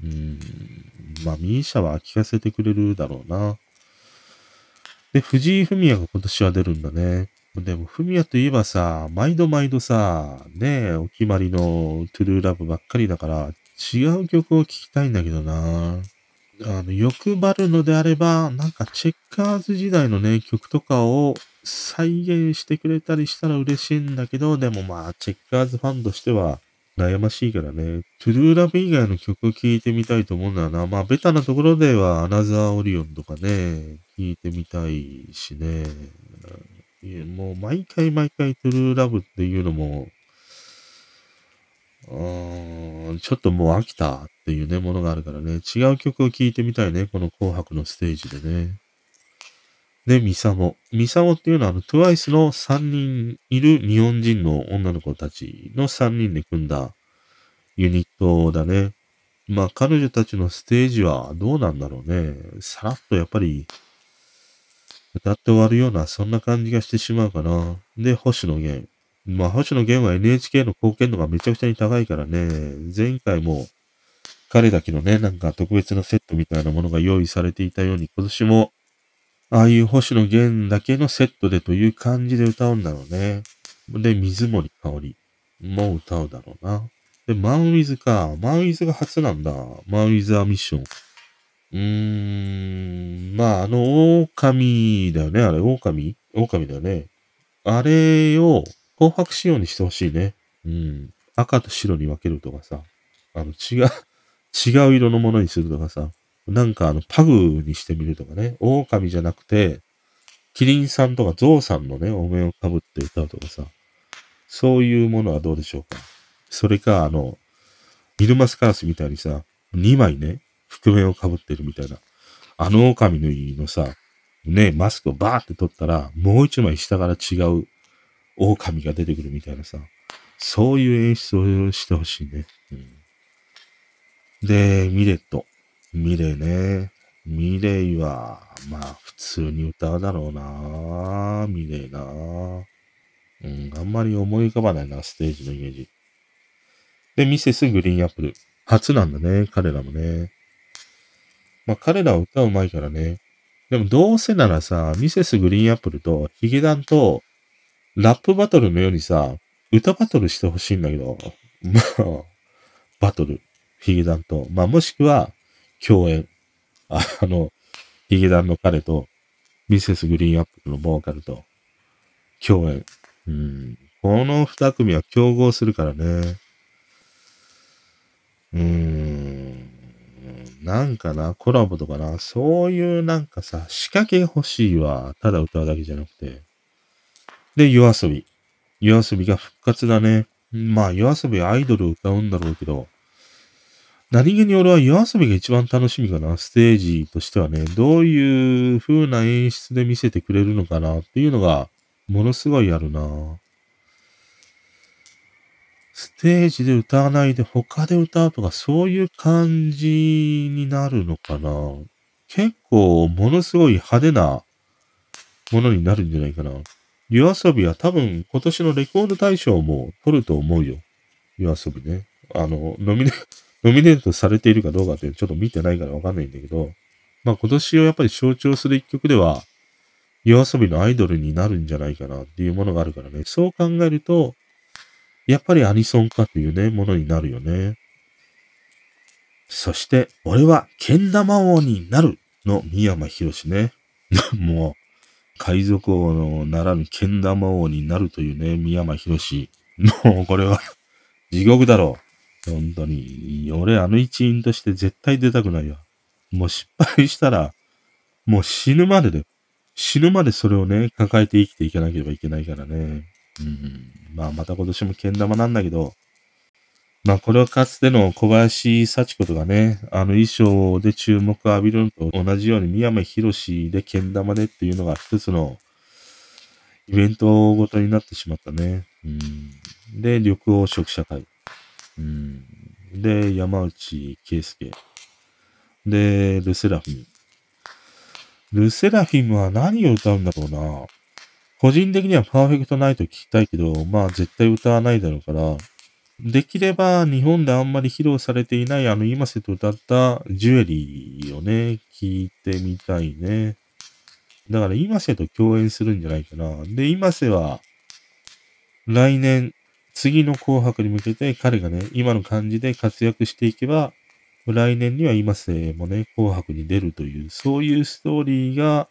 Speaker 1: うん。まあ、ミーシャは聞かせてくれるだろうな。で、藤井フミヤが今年は出るんだね。でも、フミヤといえばさ、毎度毎度さ、ねえお決まりのトゥルーラブばっかりだから、違う曲を聴きたいんだけどな。あの、欲張るのであれば、なんかチェッカーズ時代のね、曲とかを再現してくれたりしたら嬉しいんだけど、でもまあ、チェッカーズファンとしては悩ましいからね。トゥルーラブ以外の曲を聴いてみたいと思うんだよな。まあ、ベタなところでは、アナザーオリオンとかね、聴いてみたいしね。もう、毎回毎回トゥルーラブっていうのも、ちょっともう飽きたっていうね、ものがあるからね、違う曲を聴いてみたいね、この紅白のステージでね。で、ミサモ。ミサモっていうのは、あの、トゥワイスの3人いる日本人の女の子たちの3人で組んだユニットだね。まあ、彼女たちのステージはどうなんだろうね。さらっとやっぱり、歌って終わるような、そんな感じがしてしまうかな。で、星野源。まあ、星野源は NHK の貢献度がめちゃくちゃに高いからね、前回も彼だけのね、なんか特別なセットみたいなものが用意されていたように、今年も、ああいう星野源だけのセットでという感じで歌うんだろうね。で、水森香りも歌うだろうな。で、マンウィズか。マンウィズが初なんだ。マンウィズアミッション。うーん、まあ、あの、狼だよね。あれ、狼？狼だよね。あれを、紅白仕様にしてほしいね。うん。赤と白に分けるとかさ、あの、違う、違う色のものにするとかさ、なんかあの、パグにしてみるとかね、狼じゃなくて、キリンさんとかゾウさんのね、お面をかぶって歌うとかさ、そういうものはどうでしょうか。それか、あの、ミルマスカラスみたいにさ、2枚ね、覆面をかぶってるみたいな。あの狼の家のさ、ね、マスクをバーって取ったら、もう一枚下から違う狼が出てくるみたいなさ、そういう演出をしてほしいね。うん、で、ミレット。ミレイね。ミレイは、まあ、普通に歌うだろうなミレイなうん、あんまり思い浮かばないな、ステージのイメージ。で、ミセスグリーンアップル。初なんだね、彼らもね。まあ、彼らは歌うまいからね。でも、どうせならさ、ミセスグリーンアップルとヒゲダンとラップバトルのようにさ、歌バトルしてほしいんだけど、まあ、バトル、ヒゲダンと、まあもしくは、共演。あの、ヒゲダンの彼と、ミセスグリーンアップルのボーカルと、共演。うん。この二組は競合するからね。うーん。なんかな、コラボとかな、そういうなんかさ、仕掛け欲しいわ。ただ歌うだけじゃなくて。で、夜遊び。夜遊びが復活だね。まあ、夜遊びアイドルを歌うんだろうけど、何気に俺は夜遊びが一番楽しみかな。ステージとしてはね、どういう風な演出で見せてくれるのかなっていうのが、ものすごいあるな。ステージで歌わないで他で歌うとか、そういう感じになるのかな？結構、ものすごい派手なものになるんじゃないかな。夜遊びは多分今年のレコード大賞も取ると思うよ。夜遊びね。あの、ノミネ、ノミネートされているかどうかってちょっと見てないからわかんないんだけど、まあ今年をやっぱり象徴する一曲では、夜遊びのアイドルになるんじゃないかなっていうものがあるからね。そう考えると、やっぱりアニソンかというね、ものになるよね。そして、俺は、けん玉王になるの三山博士ね。もう、海賊王のならぬけん玉王になるというね、宮山博士。もうこれは地獄だろう本当に。俺、あの一員として絶対出たくないわ。もう失敗したら、もう死ぬまでで、死ぬまでそれをね、抱えて生きていかなければいけないからね。うん。まあ、また今年も剣玉なんだけど、まあ、これはかつての小林幸子とかね、あの衣装で注目を浴びるのと同じように、宮山博士で剣玉でっていうのが一つのイベントごとになってしまったね。うん。で、緑黄色社会。うん。で、山内圭介。で、ルセラフィム。ルセラフィムは何を歌うんだろうな。個人的にはパーフェクトナイト聞きたいけど、まあ絶対歌わないだろうから、できれば日本であんまり披露されていないあの今瀬と歌ったジュエリーをね、聞いてみたいね。だから今瀬と共演するんじゃないかな。で、今瀬は来年、次の紅白に向けて彼がね、今の感じで活躍していけば、来年には今瀬もね、紅白に出るという、そういうストーリーが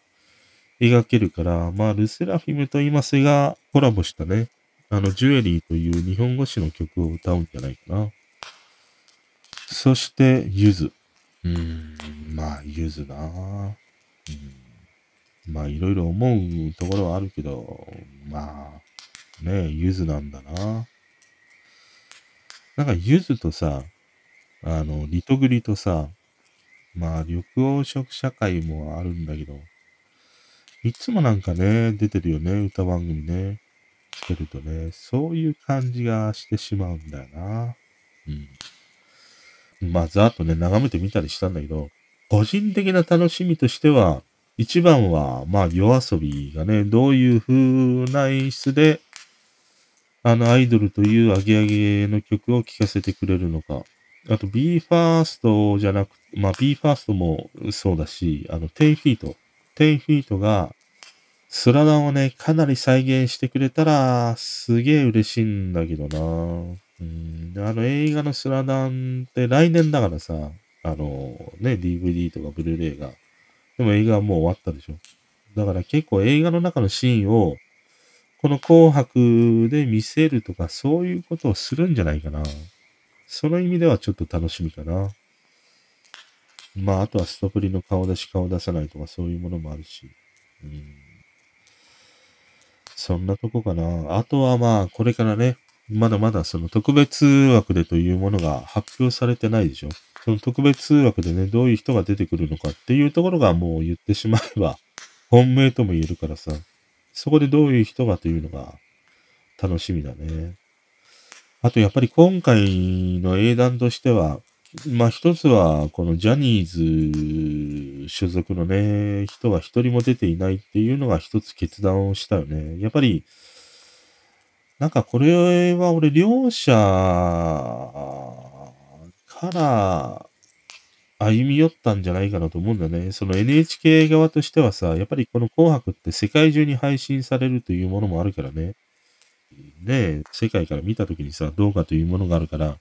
Speaker 1: 描けるから、まあ、ルセラフィムと今瀬がコラボしたね、あの、ジュエリーという日本語詞の曲を歌うんじゃないかな。そして、ゆず。うん、まあ、ゆずな、うん、まあ、いろいろ思うところはあるけど、まあ、ねえゆずなんだな。なんか、ゆずとさ、あの、リトグリとさ、まあ、緑黄色社会もあるんだけど、いつもなんかね、出てるよね、歌番組ね。してるとね、そういう感じがしてしまうんだよな。うん。まあ、ざっとね、眺めてみたりしたんだけど、個人的な楽しみとしては、一番は、まあ、夜遊びがね、どういう風な演出で、あの、アイドルというアゲアゲの曲を聴かせてくれるのか。あと、BE:FIRST じゃなく、まあ、BE:FIRST もそうだし、あの、10フィート。10フィートが、スラダンをね、かなり再現してくれたら、すげえ嬉しいんだけどな。うん、あの映画のスラダンって来年だからさ、あの、ね、DVD とかブルーレイが。でも映画はもう終わったでしょ。だから結構映画の中のシーンを、この紅白で見せるとか、そういうことをするんじゃないかな。その意味ではちょっと楽しみかな。まあ、あとはストプリの顔出し顔出さないとかそういうものもあるし。うんそんなとこかな。あとはまあ、これからね、まだまだその特別枠でというものが発表されてないでしょ。その特別枠でね、どういう人が出てくるのかっていうところがもう言ってしまえば、本命とも言えるからさ、そこでどういう人がというのが楽しみだね。あとやっぱり今回の英断としては、まあ一つは、このジャニーズ所属のね、人が一人も出ていないっていうのが一つ決断をしたよね。やっぱり、なんかこれは俺両者から歩み寄ったんじゃないかなと思うんだね。その NHK 側としてはさ、やっぱりこの紅白って世界中に配信されるというものもあるからね。ね世界から見たときにさ、動画というものがあるから、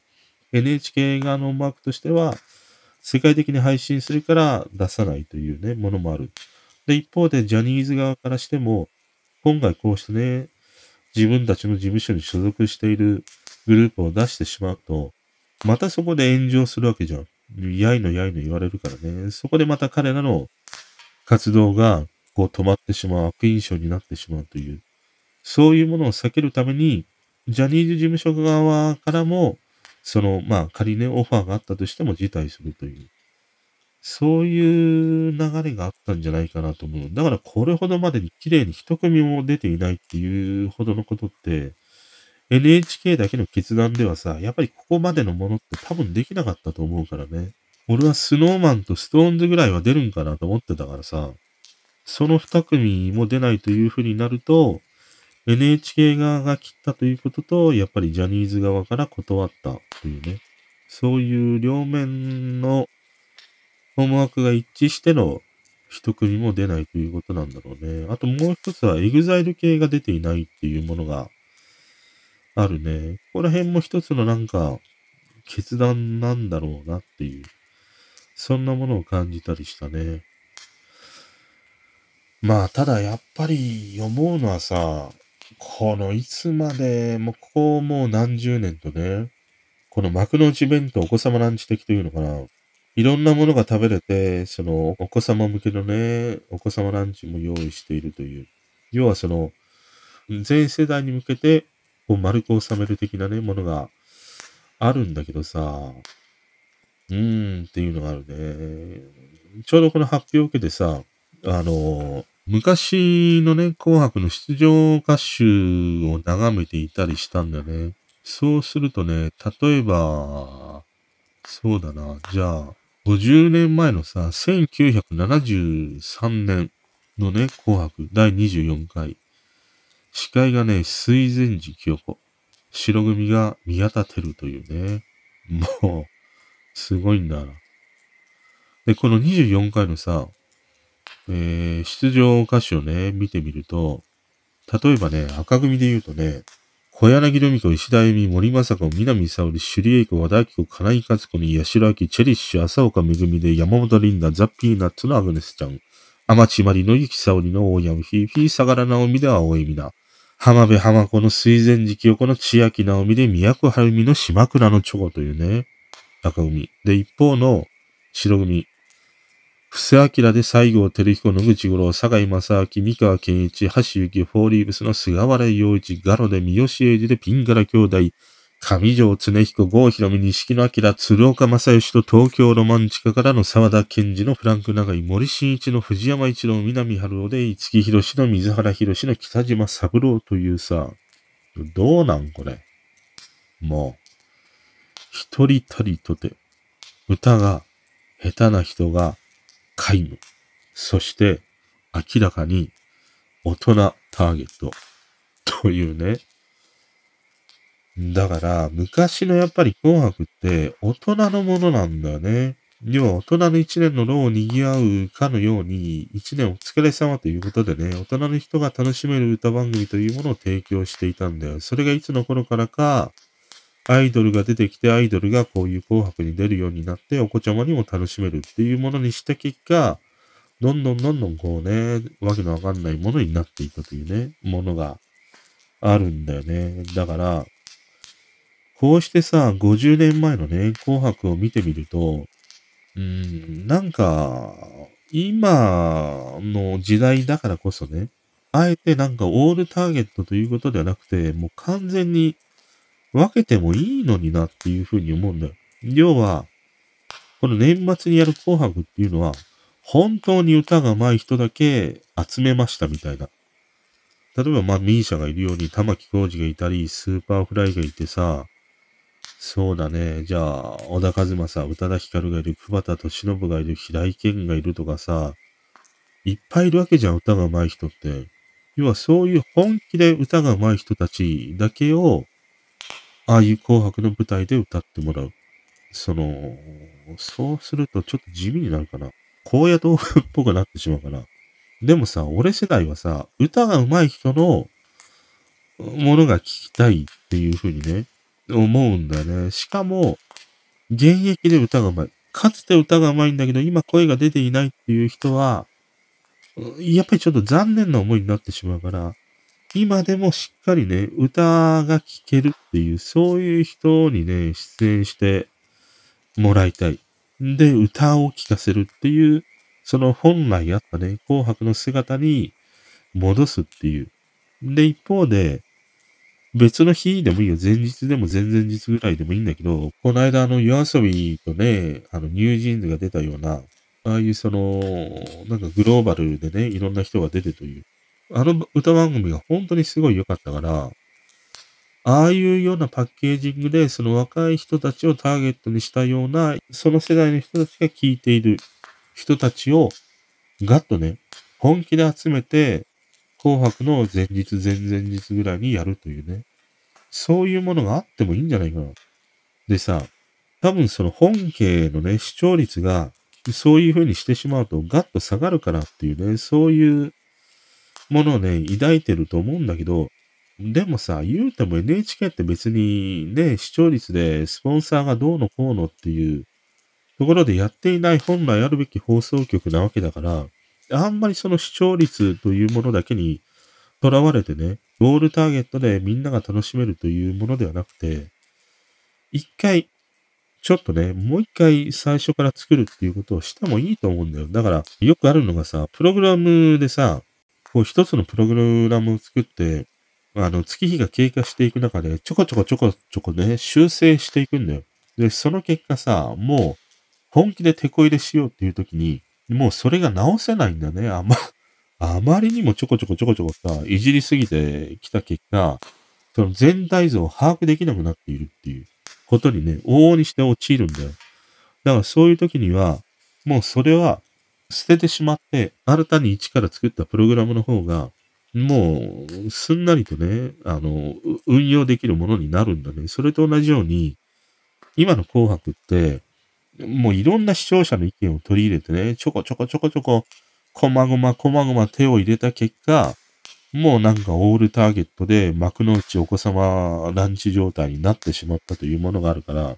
Speaker 1: NHK 側の思惑としては、世界的に配信するから出さないというね、ものもある。で、一方でジャニーズ側からしても、今回こうしてね、自分たちの事務所に所属しているグループを出してしまうと、またそこで炎上するわけじゃん。やいのやいの言われるからね。そこでまた彼らの活動がこう止まってしまう、悪印象になってしまうという、そういうものを避けるために、ジャニーズ事務所側からもその、まあ、仮にオファーがあったとしても辞退するという、そういう流れがあったんじゃないかなと思う。だからこれほどまでに綺麗に一組も出ていないっていうほどのことって、NHK だけの決断ではさ、やっぱりここまでのものって多分できなかったと思うからね。俺はスノーマンとストーンズぐらいは出るんかなと思ってたからさ、その二組も出ないというふうになると、NHK 側が切ったということと、やっぱりジャニーズ側から断ったというね、そういう両面の思惑が一致しての一組も出ないということなんだろうね。あともう一つは EXILE 系が出ていないっていうものがあるね。ここら辺も一つのなんか決断なんだろうなっていう、そんなものを感じたりしたね。まあ、ただやっぱり思うのはさ、このいつまでも、ここもう何十年とね、この幕の内弁当お子様ランチ的というのかな。いろんなものが食べれて、そのお子様向けのね、お子様ランチも用意しているという。要はその、全世代に向けて、こう丸く収める的なね、ものがあるんだけどさ、うーんっていうのがあるね。ちょうどこの発表を受けてさ、あの、昔のね、紅白の出場歌手を眺めていたりしたんだよね。そうするとね、例えば、そうだな、じゃあ、50年前のさ、1973年のね、紅白第24回。司会がね、水前寺清子。白組が宮田照というね。もう、すごいんだな。で、この24回のさ、えー、出場歌手をね、見てみると、例えばね、赤組で言うとね、小柳ルミ子、石田恵美、森正子、南沙織、首里栄子、和田明子、金井勝子に、八代明、チェリッシュ、浅岡めぐみで、山本リンダ、ザ・ピーナッツのアグネスちゃん、天地まりのゆきさおりの大山ひいひい、相良直美で青江美奈、浜辺浜子の水前寺清子の千秋直美で、宮古晴美の島倉のチョコというね、赤組。で、一方の白組、布施明で西郷照彦、野口五郎、坂井正明、三河健一、橋幸、フォーリーブスの菅原洋一、ガロで三好英二でピンガラ兄弟、上条常彦、郷ひろみ、錦野明、鶴岡正義と東京ロマンチカからの沢田健二のフランク長井、森進一の藤山一郎、南春夫で、五木ひろしの水原博士の北島三郎というさ、どうなんこれ。もう、一人たりとて、歌が下手な人が皆無。そして、明らかに大人ターゲットというね。だから、昔のやっぱり紅白って大人のものなんだよね。要は大人の一年の労を賑わうかのように、一年お疲れ様ということでね、大人の人が楽しめる歌番組というものを提供していたんだよ。それがいつの頃からか、アイドルが出てきて、アイドルがこういう紅白に出るようになって、お子ちゃまにも楽しめるっていうものにした結果、どんどんどんどんこうね、わけのわかんないものになっていたというね、ものがあるんだよね。だから、こうしてさ、50年前のね、紅白を見てみると、うーん、なんか、今の時代だからこそね、あえてなんかオールターゲットということではなくて、もう完全に分けてもいいのになっていうふうに思うんだよ。要は、この年末にやる紅白っていうのは、本当に歌が上手い人だけ集めましたみたいな。例えば、まあ、 MISIA がいるように、玉置浩二がいたり、 Superfly がいてさ、そうだね。じゃあ、小田和正、宇多田ヒカルがいる、久保田利伸がいる、平井堅がいるとかさ、いっぱいいるわけじゃん、歌が上手い人って。要はそういう本気で歌が上手い人たちだけをああいう紅白の舞台で歌ってもらう。その、そうするとちょっと地味になるかな。高野豆腐っぽくなってしまうかな。でもさ、俺世代はさ、歌が上手い人のものが聞きたいっていう風にね、思うんだよね。しかも、現役で歌が上手い。かつて歌が上手いんだけど、今声が出ていないっていう人は、やっぱりちょっと残念な思いになってしまうから、今でもしっかりね、歌が聴けるっていう、そういう人にね、出演してもらいたい。で、歌を聴かせるっていう、その本来あったね、紅白の姿に戻すっていう。で、一方で、別の日でもいいよ。前日でも前々日ぐらいでもいいんだけど、この間あの夜遊びとね、あのニュージーンズが出たような、ああいうその、なんかグローバルでね、いろんな人が出てという。あの歌番組が本当にすごい良かったから、ああいうようなパッケージングで、その若い人たちをターゲットにしたような、その世代の人たちが聴いている人たちを、ガッとね、本気で集めて、紅白の前日、前々日ぐらいにやるというね。そういうものがあってもいいんじゃないかな。でさ、多分その本家のね、視聴率が、そういう風にしてしまうとガッと下がるからっていうね、そういうものをね、抱いてると思うんだけど、でもさ、言うても NHK って別にね、視聴率でスポンサーがどうのこうのっていうところでやっていない本来あるべき放送局なわけだから、あんまりその視聴率というものだけにとらわれてね、ゴールターゲットでみんなが楽しめるというものではなくて、一回、ちょっとね、もう一回最初から作るっていうことをしてもいいと思うんだよ。だから、よくあるのがさ、プログラムでさ、こう一つのプログラムを作って、あの、月日が経過していく中で、ちょこちょこちょこちょこね、修正していくんだよ。で、その結果さ、もう、本気で手こ入れしようっていう時に、もうそれが直せないんだね。あま、あまりにもちょこちょこちょこちょこさ、いじりすぎてきた結果、その全体像を把握できなくなっているっていうことにね、往々にして陥るんだよ。だからそういう時には、もうそれは捨ててしまって、新たに一から作ったプログラムの方が、もう、すんなりとね、あの、運用できるものになるんだね。それと同じように、今の紅白って、もういろんな視聴者の意見を取り入れてね、ちょこちょこちょこちょこ、こまごまこまごま手を入れた結果、もうなんかオールターゲットで幕の内お子様ランチ状態になってしまったというものがあるから、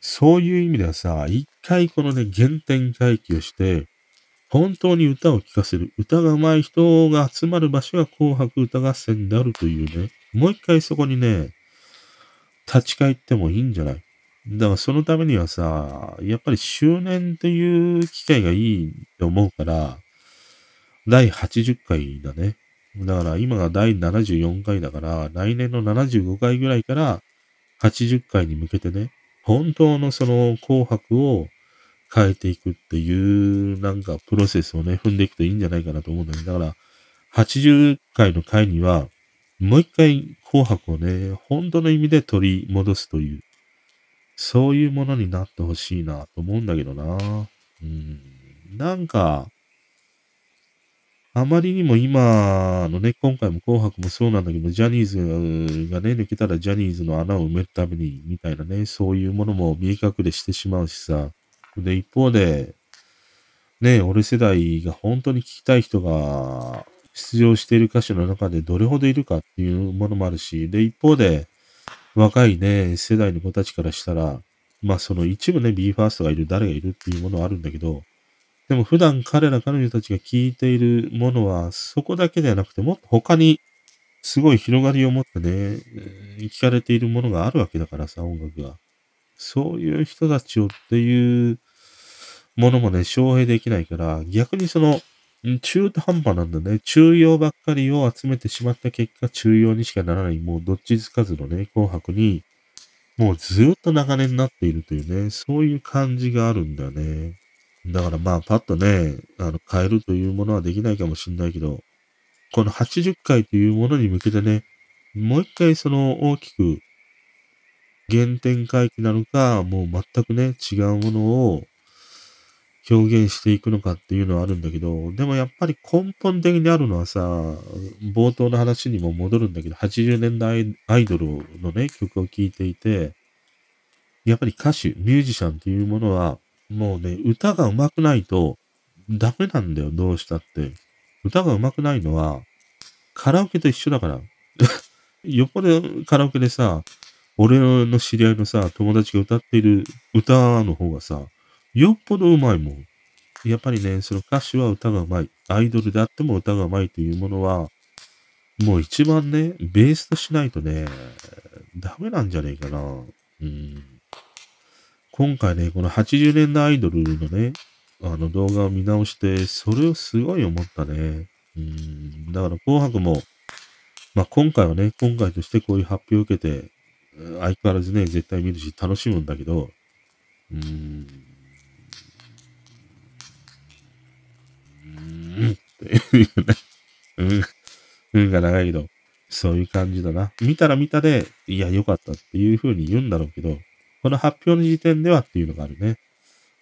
Speaker 1: そういう意味ではさ、一回このね、原点回帰をして、本当に歌を聴かせる、歌が上手い人が集まる場所が紅白歌合戦であるというね、もう一回そこにね、立ち返ってもいいんじゃない？だからそのためにはさ、やっぱり周年っていう機会がいいと思うから、第80回だね。だから今が第74回だから、来年の75回ぐらいから80回に向けてね、本当のその紅白を変えていくっていうなんかプロセスをね、踏んでいくといいんじゃないかなと思うんだけど、だから80回の回には、もう一回紅白をね、本当の意味で取り戻すという、そういうものになってほしいなと思うんだけどな。うん。なんか、あまりにも今のね、今回も紅白もそうなんだけど、ジャニーズがね、抜けたらジャニーズの穴を埋めるために、みたいなね、そういうものも見え隠れしてしまうしさ。で、一方で、ね、俺世代が本当に聞きたい人が出場している歌手の中でどれほどいるかっていうものもあるし、で、一方で、若いね、世代の子たちからしたら、まあその一部ね、BE:FIRST がいる、誰がいるっていうものはあるんだけど、でも普段彼ら彼女たちが聴いているものは、そこだけではなくて、もっと他にすごい広がりを持ってね、聞かれているものがあるわけだからさ、音楽が。そういう人たちをっていうものもね、招聘できないから、逆にその、中途半端なんだね。中庸ばっかりを集めてしまった結果、中庸にしかならない、もうどっちつかずのね、紅白に、もうずっと長年になっているというね、そういう感じがあるんだよね。だからまあ、パッとね、あの、変えるというものはできないかもしれないけど、この80回というものに向けてね、もう一回その大きく原点回帰なのか、もう全くね、違うものを表現していくのかっていうのはあるんだけど、でもやっぱり根本的にあるのはさ、冒頭の話にも戻るんだけど、80年代アイドルのね、曲を聴いていて、やっぱり歌手、ミュージシャンっていうものは、もうね、歌が上手くないとダメなんだよ、どうしたって。歌が上手くないのは、カラオケと一緒だから。よっぽどカラオケでさ、俺の知り合いのさ、友達が歌っている歌の方がさ、よっぽど上手いもん。やっぱりね、その歌手は歌が上手い。アイドルであっても歌が上手いというものは、もう一番ね、ベースとしないとね、ダメなんじゃねえかな。うん。今回ね、この80年代アイドルのね、あの動画を見直して、それをすごい思ったね。うん。だから紅白も、まあ今回はね、今回としてこういう発表を受けて、相変わらずね、絶対見るし楽しむんだけど、うん。うんっていうね。うん。うんが長いけど、そういう感じだな。見たら見たで、いや、良かったっていう風に言うんだろうけど、この発表の時点ではっていうのがあるね。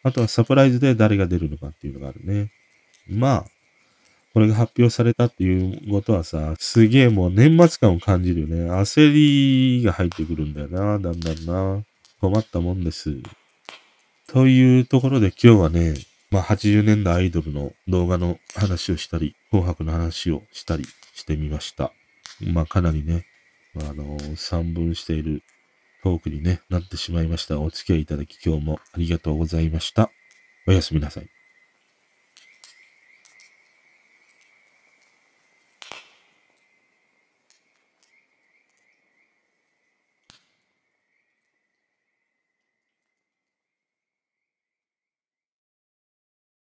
Speaker 1: あとはサプライズで誰が出るのかっていうのがあるね。まあ、これが発表されたっていうことはさ、すげえもう年末感を感じるよね。焦りが入ってくるんだよな、だんだんな。困ったもんです。というところで今日はね、まあ、80年代アイドルの動画の話をしたり、紅白の話をしたりしてみました。まあ、かなりね、あのー、散文しているトークにね、なってしまいました。お付き合いいただき今日もありがとうございました。おやすみなさい。